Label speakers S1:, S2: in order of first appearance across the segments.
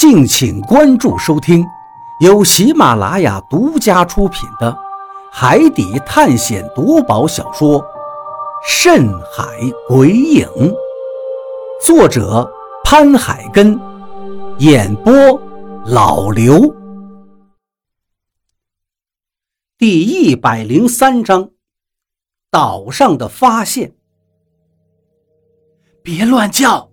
S1: 敬请关注收听，由喜马拉雅独家出品的《海底探险夺宝小说》《深海鬼影》，作者潘海根，演播老刘。第一百零三章，岛上的发现。别乱叫。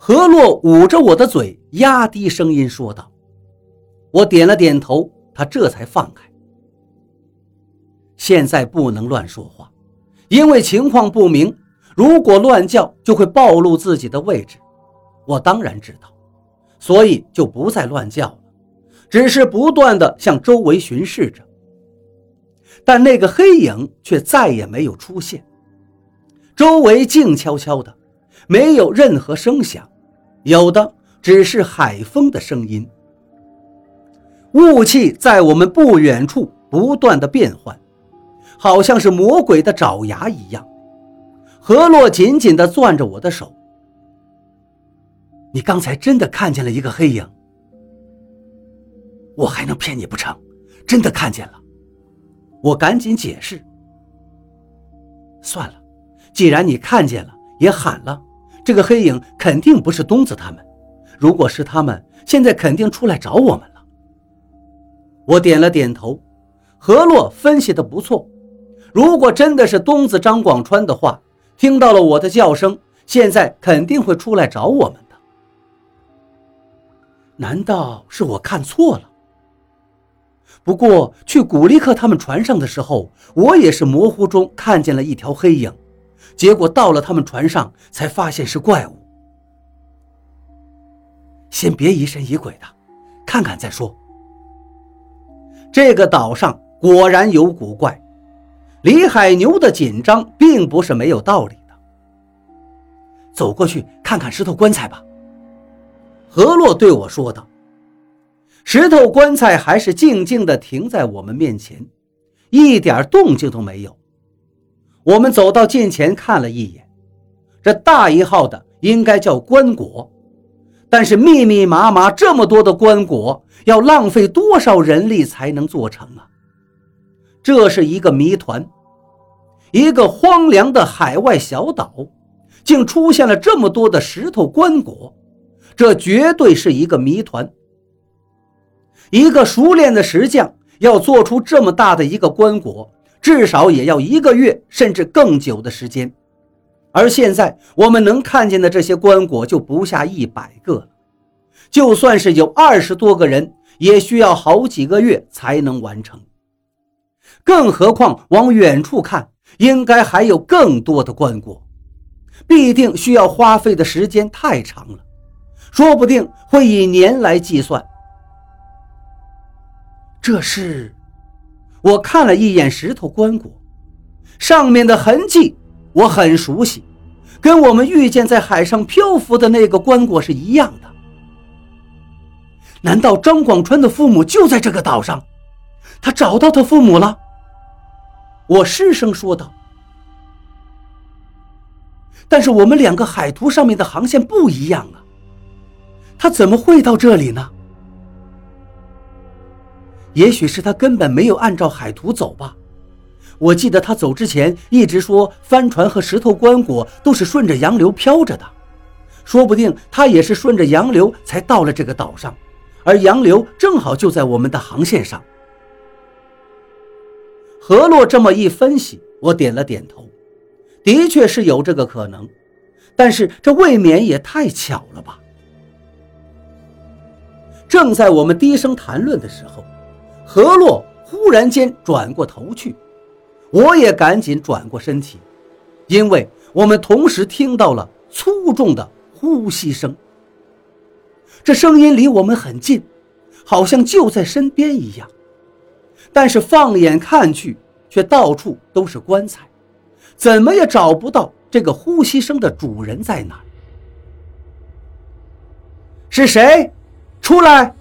S1: 何洛捂着我的嘴，压低声音说道：“我点了点头，他这才放开。现在不能乱说话，因为情况不明，如果乱叫就会暴露自己的位置。我当然知道，所以就不再乱叫了，只是不断的向周围巡视着。但那个黑影却再也没有出现，周围静悄悄的，没有任何声响。”有的只是海风的声音，雾气在我们不远处不断的变换，好像是魔鬼的爪牙一样。何洛紧紧地攥着我的手。你刚才真的看见了一个黑影？我还能骗你不成？真的看见了。我赶紧解释。算了，既然你看见了，也喊了。这个黑影肯定不是东子他们，如果是他们，现在肯定出来找我们了。我点了点头。何洛分析的不错，如果真的是东子张广川的话，听到了我的叫声，现在肯定会出来找我们的。难道是我看错了？不过去古力克他们船上的时候，我也是模糊中看见了一条黑影。结果到了他们船上，才发现是怪物。先别疑神疑鬼的，看看再说。这个岛上果然有古怪，李海牛的紧张并不是没有道理的。走过去看看石头棺材吧。何洛对我说道。石头棺材还是静静地停在我们面前，一点动静都没有。我们走到近前看了一眼，这大一号的应该叫棺椁，但是密密麻麻这么多的棺椁，要浪费多少人力才能做成啊？这是一个谜团。一个荒凉的海外小岛，竟出现了这么多的石头棺椁，这绝对是一个谜团。一个熟练的石匠要做出这么大的一个棺椁。至少也要一个月，甚至更久的时间。而现在我们能看见的这些棺椁就不下一百个了。就算是有二十多个人，也需要好几个月才能完成。更何况往远处看，应该还有更多的棺椁，必定需要花费的时间太长了，说不定会以年来计算。这是。我看了一眼石头棺椁，上面的痕迹我很熟悉，跟我们遇见在海上漂浮的那个棺椁是一样的。难道张广川的父母就在这个岛上？他找到他父母了？我失声说道。但是我们两个海图上面的航线不一样啊，他怎么会到这里呢？也许是他根本没有按照海图走吧。我记得他走之前一直说，帆船和石头棺椁都是顺着洋流飘着的，说不定他也是顺着洋流才到了这个岛上，而洋流正好就在我们的航线上。何洛这么一分析，我点了点头，的确是有这个可能，但是这未免也太巧了吧。正在我们低声谈论的时候。何洛忽然间转过头去，我也赶紧转过身体，因为我们同时听到了粗重的呼吸声。这声音离我们很近，好像就在身边一样，但是放眼看去，却到处都是棺材，怎么也找不到这个呼吸声的主人在哪。是谁？出来！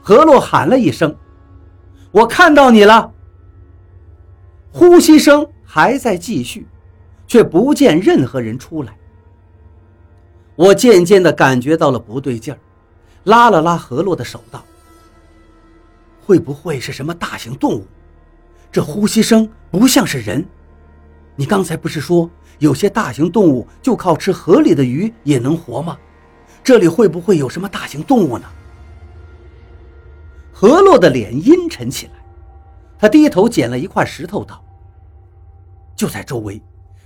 S1: 何洛喊了一声。我看到你了。呼吸声还在继续，却不见任何人出来。我渐渐地感觉到了不对劲儿，拉了拉何洛的手，道：“会不会是什么大型动物？这呼吸声不像是人。你刚才不是说有些大型动物就靠吃河里的鱼也能活吗？这里会不会有什么大型动物呢？”何洛的脸阴沉起来，他低头捡了一块石头，道：“就在周围，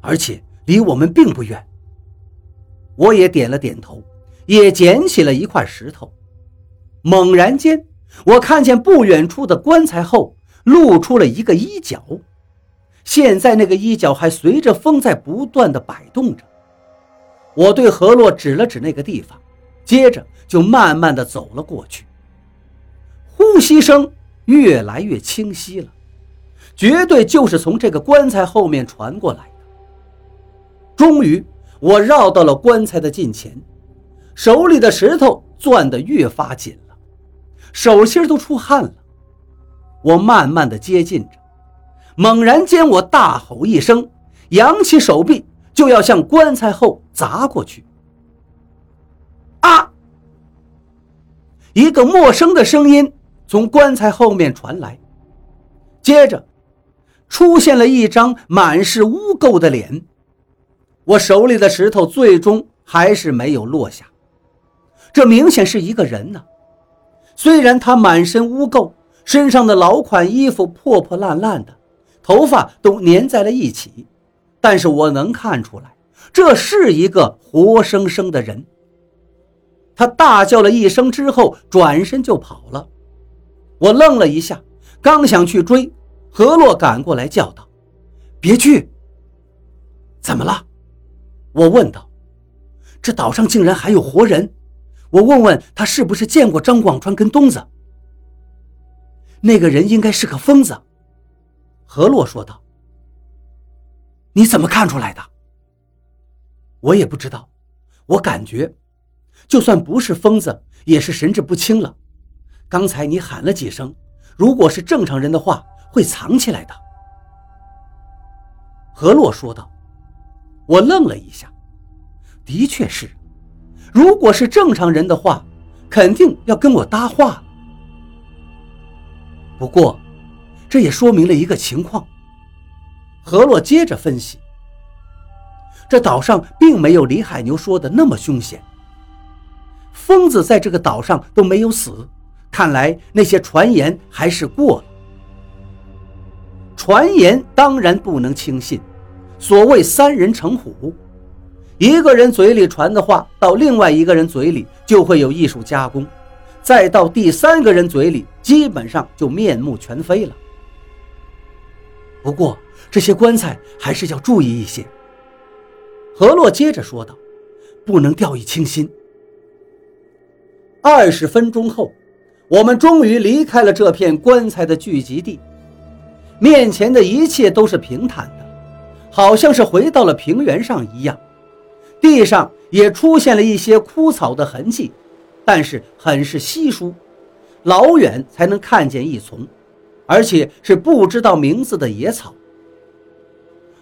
S1: 而且离我们并不远。”我也点了点头。也捡起了一块石头，猛然间，我看见不远处的棺材后露出了一个衣角，现在那个衣角还随着风在不断的摆动着。我对何洛指了指那个地方，接着就慢慢的走了过去。呼吸声越来越清晰了，绝对就是从这个棺材后面传过来的。终于，我绕到了棺材的近前。手里的石头攥得越发紧了，手心都出汗了。我慢慢的接近着，猛然间，我大吼一声，扬起手臂就要向棺材后砸过去。啊！一个陌生的声音从棺材后面传来，接着出现了一张满是污垢的脸。我手里的石头最终还是没有落下。这明显是一个人呢，虽然他满身污垢，身上的老款衣服破破烂烂的，头发都粘在了一起，但是我能看出来，这是一个活生生的人。他大叫了一声之后，转身就跑了。我愣了一下，刚想去追，何洛赶过来叫道：“别去！”怎么了？我问道。这岛上竟然还有活人。我问问他是不是见过张广川跟东子？那个人应该是个疯子。何洛说道。你怎么看出来的？我也不知道，我感觉，就算不是疯子，也是神志不清了。刚才你喊了几声，如果是正常人的话，会藏起来的。何洛说道。我愣了一下，的确是。如果是正常人的话，肯定要跟我搭话。不过，这也说明了一个情况。何洛接着分析：这岛上并没有李海牛说的那么凶险。疯子在这个岛上都没有死，看来那些传言还是过了。传言当然不能轻信，所谓三人成虎。一个人嘴里传的话，到另外一个人嘴里就会有艺术加工，再到第三个人嘴里，基本上就面目全非了。不过这些棺材还是要注意一些。何洛接着说道：“不能掉以轻心。”二十分钟后，我们终于离开了这片棺材的聚集地，面前的一切都是平坦的，好像是回到了平原上一样。地上也出现了一些枯草的痕迹，但是很是稀疏，老远才能看见一丛，而且是不知道名字的野草。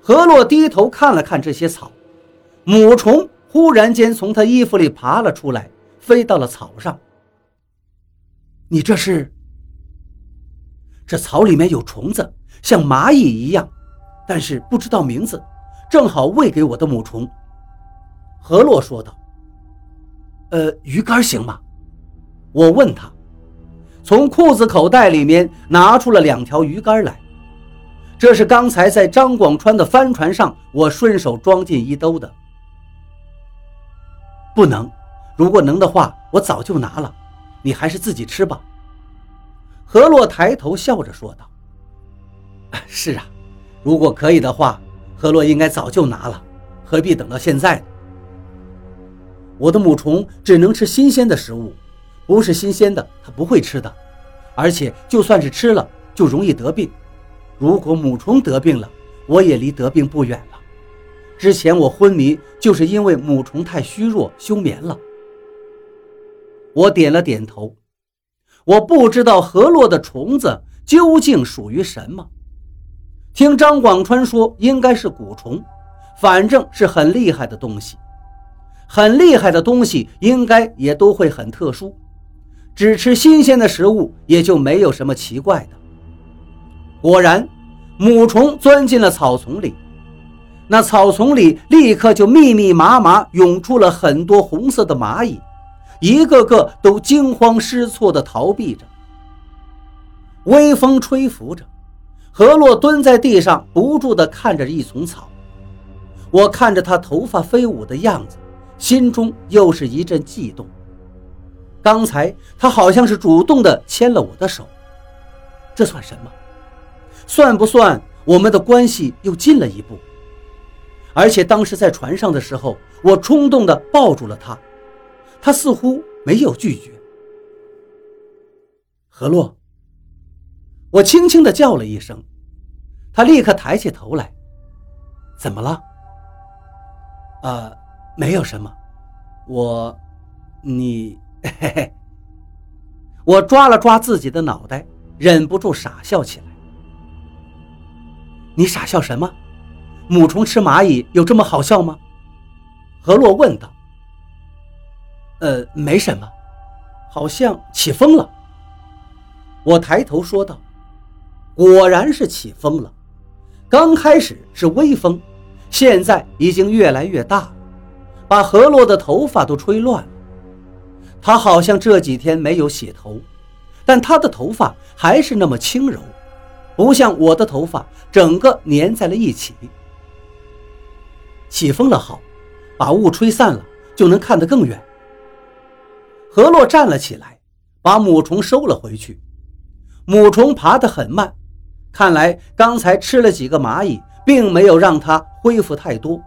S1: 何洛低头看了看这些草，母虫忽然间从他衣服里爬了出来，飞到了草上。你这是？这草里面有虫子，像蚂蚁一样，但是不知道名字，正好喂给我的母虫。何洛说道：“呃，鱼竿行吗？”我问他，从裤子口袋里面拿出了两条鱼竿来。这是刚才在张广川的帆船上，我顺手装进衣兜的。不能，如果能的话，我早就拿了。你还是自己吃吧。”何洛抬头笑着说道：“是啊，如果可以的话，何洛应该早就拿了，何必等到现在呢？”我的母虫只能吃新鲜的食物，不是新鲜的它不会吃的，而且就算是吃了，就容易得病。如果母虫得病了，我也离得病不远了。之前我昏迷就是因为母虫太虚弱休眠了。我点了点头，我不知道河洛的虫子究竟属于什么，听张广川说应该是蛊虫，反正是很厉害的东西。很厉害的东西，应该也都会很特殊，只吃新鲜的食物也就没有什么奇怪的。果然，母虫钻进了草丛里，那草丛里立刻就密密麻麻涌出了很多红色的蚂蚁，一个个都惊慌失措地逃避着。微风吹拂着，何洛蹲在地上，不住地看着一丛草。我看着他头发飞舞的样子，心中又是一阵悸动。刚才他好像是主动的牵了我的手，这算什么？算不算我们的关系又近了一步？而且当时在船上的时候，我冲动的抱住了他，他似乎没有拒绝。何洛，我轻轻的叫了一声，他立刻抬起头来。怎么了？呃，没有什么，我，你。嘿嘿，我抓了抓自己的脑袋，忍不住傻笑起来。你傻笑什么？母虫吃蚂蚁有这么好笑吗？何洛问道。呃，没什么，好像起风了。我抬头说道。果然是起风了，刚开始是微风，现在已经越来越大，把何洛的头发都吹乱了。他好像这几天没有洗头，但他的头发还是那么轻柔，不像我的头发整个粘在了一起。起风了好，把雾吹散了就能看得更远。何洛站了起来，把母虫收了回去。母虫爬得很慢，看来刚才吃了几个蚂蚁，并没有让它恢复太多。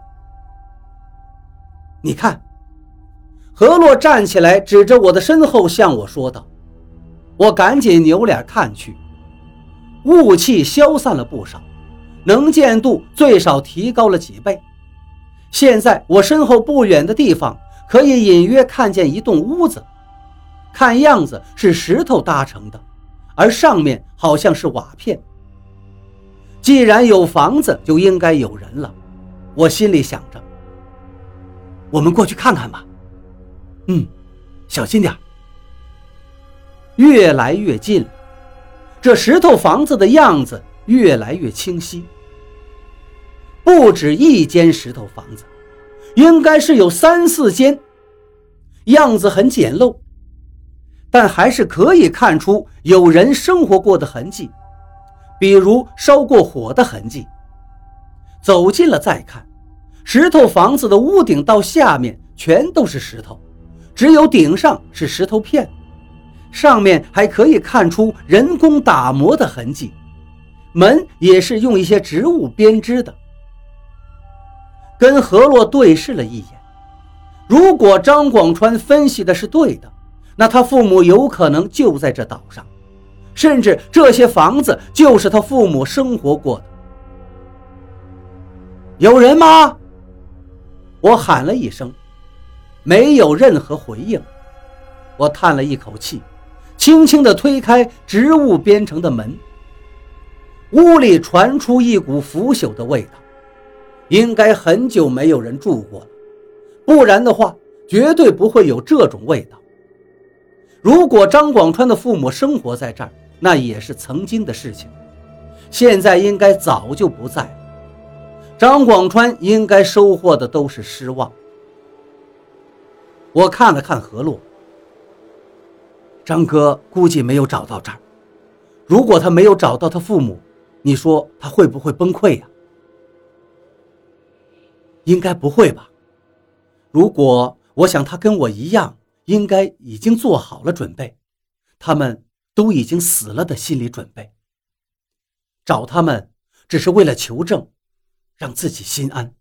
S1: 你看。何洛站起来，指着我的身后向我说道：“我赶紧扭脸看去，雾气消散了不少，能见度最少提高了几倍。现在我身后不远的地方，可以隐约看见一栋屋子，看样子是石头搭成的，而上面好像是瓦片。既然有房子，就应该有人了。”我心里想着：“我们过去看看吧。”嗯，小心点越来越近了，这石头房子的样子越来越清晰。不止一间石头房子，应该是有三四间。样子很简陋，但还是可以看出有人生活过的痕迹，比如烧过火的痕迹。走近了再看，石头房子的屋顶到下面全都是石头。只有顶上是石头片，上面还可以看出人工打磨的痕迹。门也是用一些植物编织的。跟何洛对视了一眼，如果张广川分析的是对的，那他父母有可能就在这岛上，甚至这些房子就是他父母生活过的。有人吗？我喊了一声。没有任何回应，我叹了一口气，轻轻地推开植物编成的门。屋里传出一股腐朽的味道，应该很久没有人住过了，不然的话，绝对不会有这种味道。如果张广川的父母生活在这儿，那也是曾经的事情，现在应该早就不在了。张广川应该收获的都是失望。我看了看何洛，张哥估计没有找到这儿。如果他没有找到他父母，你说他会不会崩溃呀？应该不会吧。如果我想他跟我一样，应该已经做好了准备，他们都已经死了的心理准备。找他们只是为了求证，让自己心安。